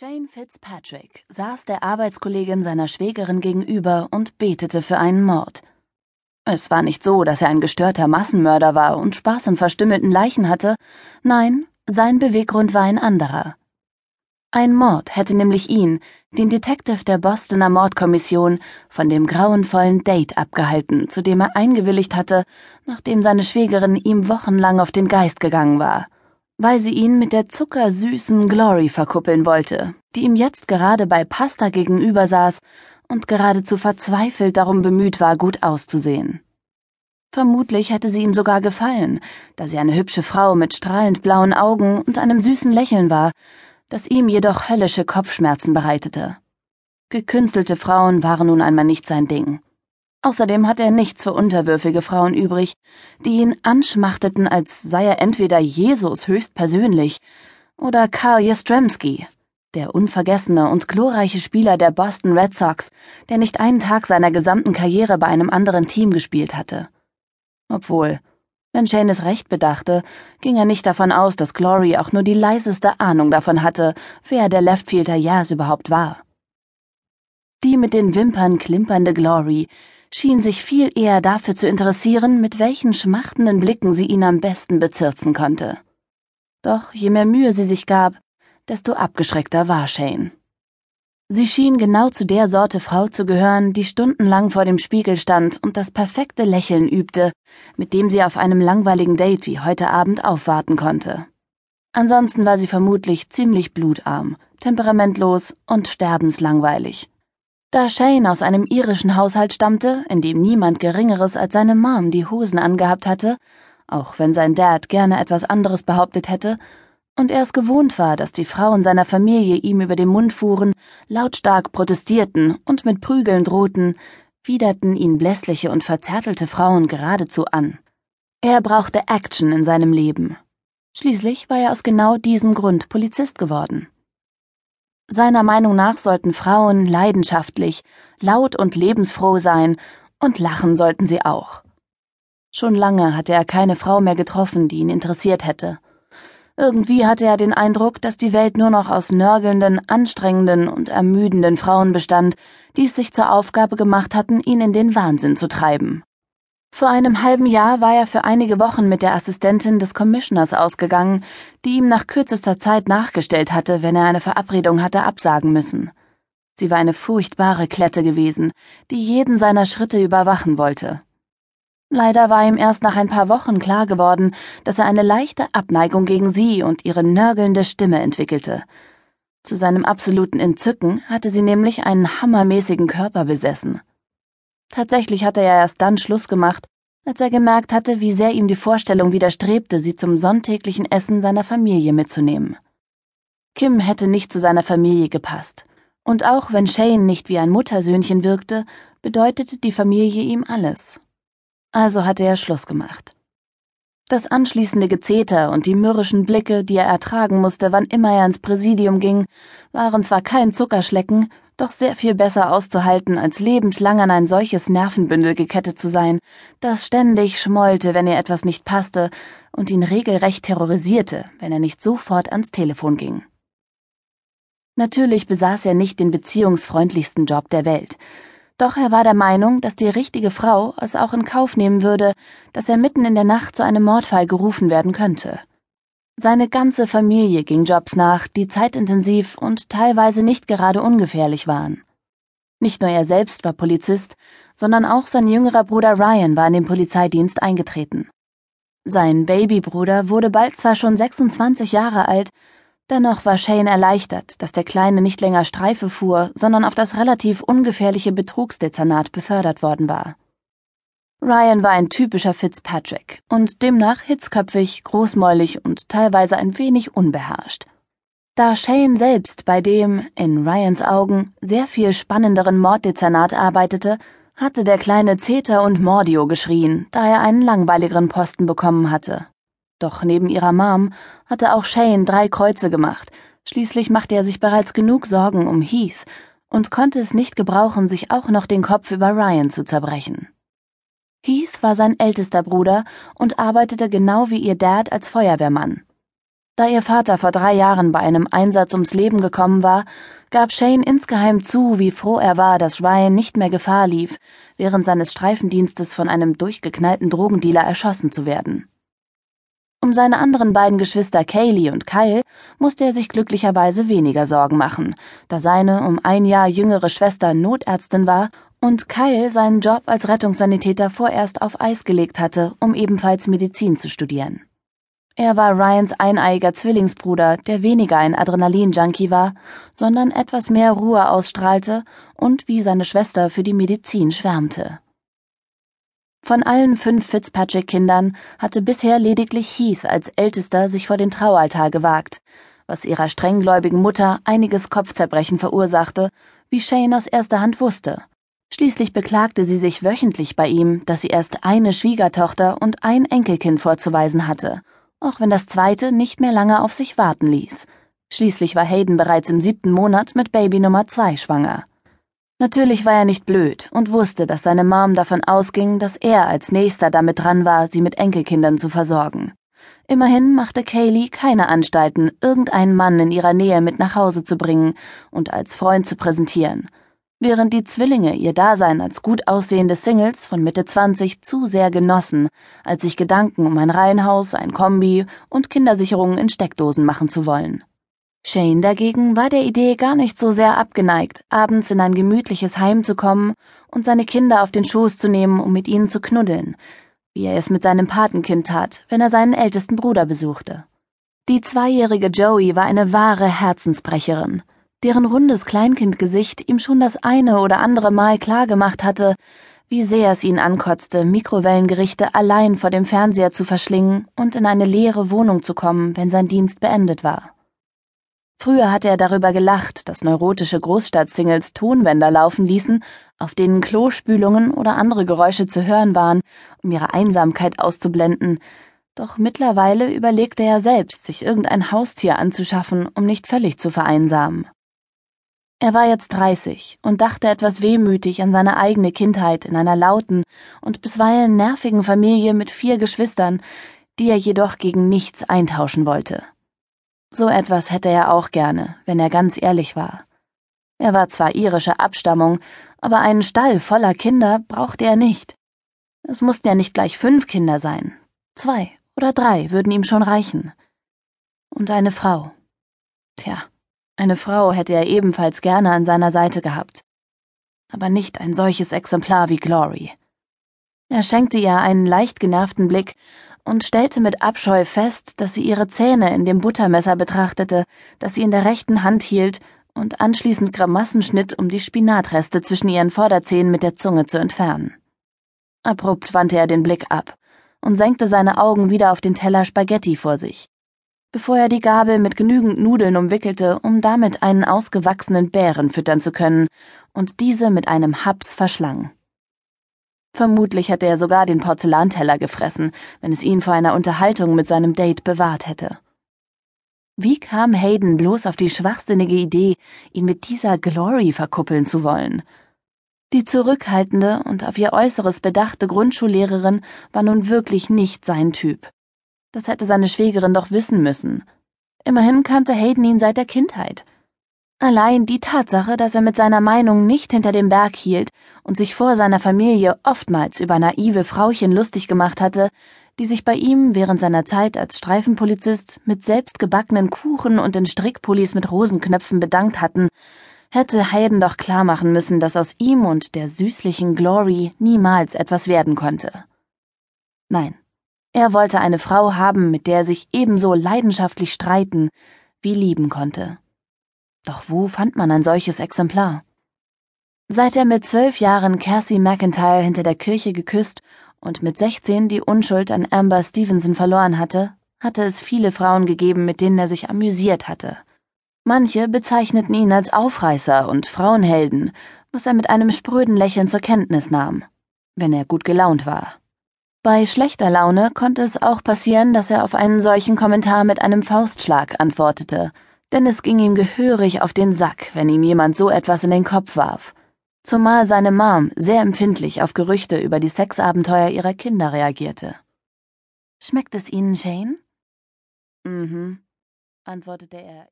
Shane Fitzpatrick saß der Arbeitskollegin seiner Schwägerin gegenüber und betete für einen Mord. Es war nicht so, dass er ein gestörter Massenmörder war und Spaß an verstümmelten Leichen hatte. Nein, sein Beweggrund war ein anderer. Ein Mord hätte nämlich ihn, den Detective der Bostoner Mordkommission, von dem grauenvollen Date abgehalten, zu dem er eingewilligt hatte, nachdem seine Schwägerin ihm wochenlang auf den Geist gegangen war weil sie ihn mit der zuckersüßen Glory verkuppeln wollte, die ihm jetzt gerade bei Pasta gegenüber saß und geradezu verzweifelt darum bemüht war, gut auszusehen. Vermutlich hätte sie ihm sogar gefallen, da sie eine hübsche Frau mit strahlend blauen Augen und einem süßen Lächeln war, das ihm jedoch höllische Kopfschmerzen bereitete. Gekünstelte Frauen waren nun einmal nicht sein Ding. Außerdem hatte er nichts für unterwürfige Frauen übrig, die ihn anschmachteten, als sei er entweder Jesus höchstpersönlich oder Karl Jastrzemski, der unvergessene und glorreiche Spieler der Boston Red Sox, der nicht einen Tag seiner gesamten Karriere bei einem anderen Team gespielt hatte. Obwohl, wenn Shane es recht bedachte, ging er nicht davon aus, dass Glory auch nur die leiseste Ahnung davon hatte, wer der Leftfielder Yaz überhaupt war. Die mit den Wimpern klimpernde Glory schien sich viel eher dafür zu interessieren, mit welchen schmachtenden Blicken sie ihn am besten bezirzen konnte. Doch je mehr Mühe sie sich gab, desto abgeschreckter war Shane. Sie schien genau zu der Sorte Frau zu gehören, die stundenlang vor dem Spiegel stand und das perfekte Lächeln übte, mit dem sie auf einem langweiligen Date wie heute Abend aufwarten konnte. Ansonsten war sie vermutlich ziemlich blutarm, temperamentlos und sterbenslangweilig. Da Shane aus einem irischen Haushalt stammte, in dem niemand Geringeres als seine Mom die Hosen angehabt hatte, auch wenn sein Dad gerne etwas anderes behauptet hätte, und er es gewohnt war, dass die Frauen seiner Familie ihm über den Mund fuhren, lautstark protestierten und mit Prügeln drohten, widerten ihn blässliche und verzärtelte Frauen geradezu an. Er brauchte Action in seinem Leben. Schließlich war er aus genau diesem Grund Polizist geworden. Seiner Meinung nach sollten Frauen leidenschaftlich, laut und lebensfroh sein, und lachen sollten sie auch. Schon lange hatte er keine Frau mehr getroffen, die ihn interessiert hätte. Irgendwie hatte er den Eindruck, dass die Welt nur noch aus nörgelnden, anstrengenden und ermüdenden Frauen bestand, die es sich zur Aufgabe gemacht hatten, ihn in den Wahnsinn zu treiben. Vor einem halben Jahr war er für einige Wochen mit der Assistentin des Commissioners ausgegangen, die ihm nach kürzester Zeit nachgestellt hatte, wenn er eine Verabredung hatte absagen müssen. Sie war eine furchtbare Klette gewesen, die jeden seiner Schritte überwachen wollte. Leider war ihm erst nach ein paar Wochen klar geworden, dass er eine leichte Abneigung gegen sie und ihre nörgelnde Stimme entwickelte. Zu seinem absoluten Entzücken hatte sie nämlich einen hammermäßigen Körper besessen. Tatsächlich hatte er erst dann Schluss gemacht, als er gemerkt hatte, wie sehr ihm die Vorstellung widerstrebte, sie zum sonntäglichen Essen seiner Familie mitzunehmen. Kim hätte nicht zu seiner Familie gepasst. Und auch wenn Shane nicht wie ein Muttersöhnchen wirkte, bedeutete die Familie ihm alles. Also hatte er Schluss gemacht. Das anschließende Gezeter und die mürrischen Blicke, die er ertragen musste, wann immer er ins Präsidium ging, waren zwar kein Zuckerschlecken, doch sehr viel besser auszuhalten, als lebenslang an ein solches Nervenbündel gekettet zu sein, das ständig schmollte, wenn ihr etwas nicht passte, und ihn regelrecht terrorisierte, wenn er nicht sofort ans Telefon ging. Natürlich besaß er nicht den beziehungsfreundlichsten Job der Welt, doch er war der Meinung, dass die richtige Frau es auch in Kauf nehmen würde, dass er mitten in der Nacht zu einem Mordfall gerufen werden könnte. Seine ganze Familie ging Jobs nach, die zeitintensiv und teilweise nicht gerade ungefährlich waren. Nicht nur er selbst war Polizist, sondern auch sein jüngerer Bruder Ryan war in den Polizeidienst eingetreten. Sein Babybruder wurde bald zwar schon 26 Jahre alt, dennoch war Shane erleichtert, dass der Kleine nicht länger Streife fuhr, sondern auf das relativ ungefährliche Betrugsdezernat befördert worden war. Ryan war ein typischer Fitzpatrick und demnach hitzköpfig, großmäulig und teilweise ein wenig unbeherrscht. Da Shane selbst bei dem, in Ryans Augen, sehr viel spannenderen Morddezernat arbeitete, hatte der kleine Zeter und Mordio geschrien, da er einen langweiligeren Posten bekommen hatte. Doch neben ihrer Mom hatte auch Shane drei Kreuze gemacht, schließlich machte er sich bereits genug Sorgen um Heath und konnte es nicht gebrauchen, sich auch noch den Kopf über Ryan zu zerbrechen. Heath war sein ältester Bruder und arbeitete genau wie ihr Dad als Feuerwehrmann. Da ihr Vater vor drei Jahren bei einem Einsatz ums Leben gekommen war, gab Shane insgeheim zu, wie froh er war, dass Ryan nicht mehr Gefahr lief, während seines Streifendienstes von einem durchgeknallten Drogendealer erschossen zu werden. Um seine anderen beiden Geschwister Kaylee und Kyle musste er sich glücklicherweise weniger Sorgen machen, da seine um ein Jahr jüngere Schwester Notärztin war und Kyle seinen Job als Rettungssanitäter vorerst auf Eis gelegt hatte, um ebenfalls Medizin zu studieren. Er war Ryans eineiiger Zwillingsbruder, der weniger ein Adrenalin-Junkie war, sondern etwas mehr Ruhe ausstrahlte und wie seine Schwester für die Medizin schwärmte. Von allen fünf Fitzpatrick-Kindern hatte bisher lediglich Heath als ältester sich vor den Traualtar gewagt, was ihrer strenggläubigen Mutter einiges Kopfzerbrechen verursachte, wie Shane aus erster Hand wusste. Schließlich beklagte sie sich wöchentlich bei ihm, dass sie erst eine Schwiegertochter und ein Enkelkind vorzuweisen hatte auch wenn das zweite nicht mehr lange auf sich warten ließ. Schließlich war Hayden bereits im siebten Monat mit Baby Nummer zwei schwanger. Natürlich war er nicht blöd und wusste, dass seine Mom davon ausging, dass er als nächster damit dran war, sie mit Enkelkindern zu versorgen. Immerhin machte Kaylee keine Anstalten, irgendeinen Mann in ihrer Nähe mit nach Hause zu bringen und als Freund zu präsentieren während die Zwillinge ihr Dasein als gut aussehende Singles von Mitte 20 zu sehr genossen, als sich Gedanken um ein Reihenhaus, ein Kombi und Kindersicherungen in Steckdosen machen zu wollen. Shane dagegen war der Idee gar nicht so sehr abgeneigt, abends in ein gemütliches Heim zu kommen und seine Kinder auf den Schoß zu nehmen, um mit ihnen zu knuddeln, wie er es mit seinem Patenkind tat, wenn er seinen ältesten Bruder besuchte. Die zweijährige Joey war eine wahre Herzensbrecherin deren rundes Kleinkindgesicht ihm schon das eine oder andere Mal klargemacht hatte, wie sehr es ihn ankotzte, Mikrowellengerichte allein vor dem Fernseher zu verschlingen und in eine leere Wohnung zu kommen, wenn sein Dienst beendet war. Früher hatte er darüber gelacht, dass neurotische Großstadtsingles Tonbänder laufen ließen, auf denen Klospülungen oder andere Geräusche zu hören waren, um ihre Einsamkeit auszublenden, doch mittlerweile überlegte er selbst, sich irgendein Haustier anzuschaffen, um nicht völlig zu vereinsamen. Er war jetzt dreißig und dachte etwas wehmütig an seine eigene Kindheit in einer lauten und bisweilen nervigen Familie mit vier Geschwistern, die er jedoch gegen nichts eintauschen wollte. So etwas hätte er auch gerne, wenn er ganz ehrlich war. Er war zwar irischer Abstammung, aber einen Stall voller Kinder brauchte er nicht. Es mussten ja nicht gleich fünf Kinder sein. Zwei oder drei würden ihm schon reichen. Und eine Frau. Tja. Eine Frau hätte er ebenfalls gerne an seiner Seite gehabt. Aber nicht ein solches Exemplar wie Glory. Er schenkte ihr einen leicht genervten Blick und stellte mit Abscheu fest, dass sie ihre Zähne in dem Buttermesser betrachtete, das sie in der rechten Hand hielt und anschließend Grimassen schnitt, um die Spinatreste zwischen ihren Vorderzähnen mit der Zunge zu entfernen. Abrupt wandte er den Blick ab und senkte seine Augen wieder auf den Teller Spaghetti vor sich bevor er die Gabel mit genügend Nudeln umwickelte, um damit einen ausgewachsenen Bären füttern zu können, und diese mit einem Haps verschlang. Vermutlich hätte er sogar den Porzellanteller gefressen, wenn es ihn vor einer Unterhaltung mit seinem Date bewahrt hätte. Wie kam Hayden bloß auf die schwachsinnige Idee, ihn mit dieser Glory verkuppeln zu wollen? Die zurückhaltende und auf ihr Äußeres bedachte Grundschullehrerin war nun wirklich nicht sein Typ. Das hätte seine Schwägerin doch wissen müssen. Immerhin kannte Hayden ihn seit der Kindheit. Allein die Tatsache, dass er mit seiner Meinung nicht hinter dem Berg hielt und sich vor seiner Familie oftmals über naive Frauchen lustig gemacht hatte, die sich bei ihm während seiner Zeit als Streifenpolizist mit selbstgebackenen Kuchen und in Strickpullis mit Rosenknöpfen bedankt hatten, hätte Hayden doch klar machen müssen, dass aus ihm und der süßlichen Glory niemals etwas werden konnte. Nein, er wollte eine Frau haben, mit der er sich ebenso leidenschaftlich streiten wie lieben konnte. Doch wo fand man ein solches Exemplar? Seit er mit zwölf Jahren Cassie McIntyre hinter der Kirche geküsst und mit sechzehn die Unschuld an Amber Stevenson verloren hatte, hatte es viele Frauen gegeben, mit denen er sich amüsiert hatte. Manche bezeichneten ihn als Aufreißer und Frauenhelden, was er mit einem spröden Lächeln zur Kenntnis nahm, wenn er gut gelaunt war. Bei schlechter Laune konnte es auch passieren, dass er auf einen solchen Kommentar mit einem Faustschlag antwortete, denn es ging ihm gehörig auf den Sack, wenn ihm jemand so etwas in den Kopf warf. Zumal seine Mom sehr empfindlich auf Gerüchte über die Sexabenteuer ihrer Kinder reagierte. Schmeckt es Ihnen, Shane? Mhm. antwortete er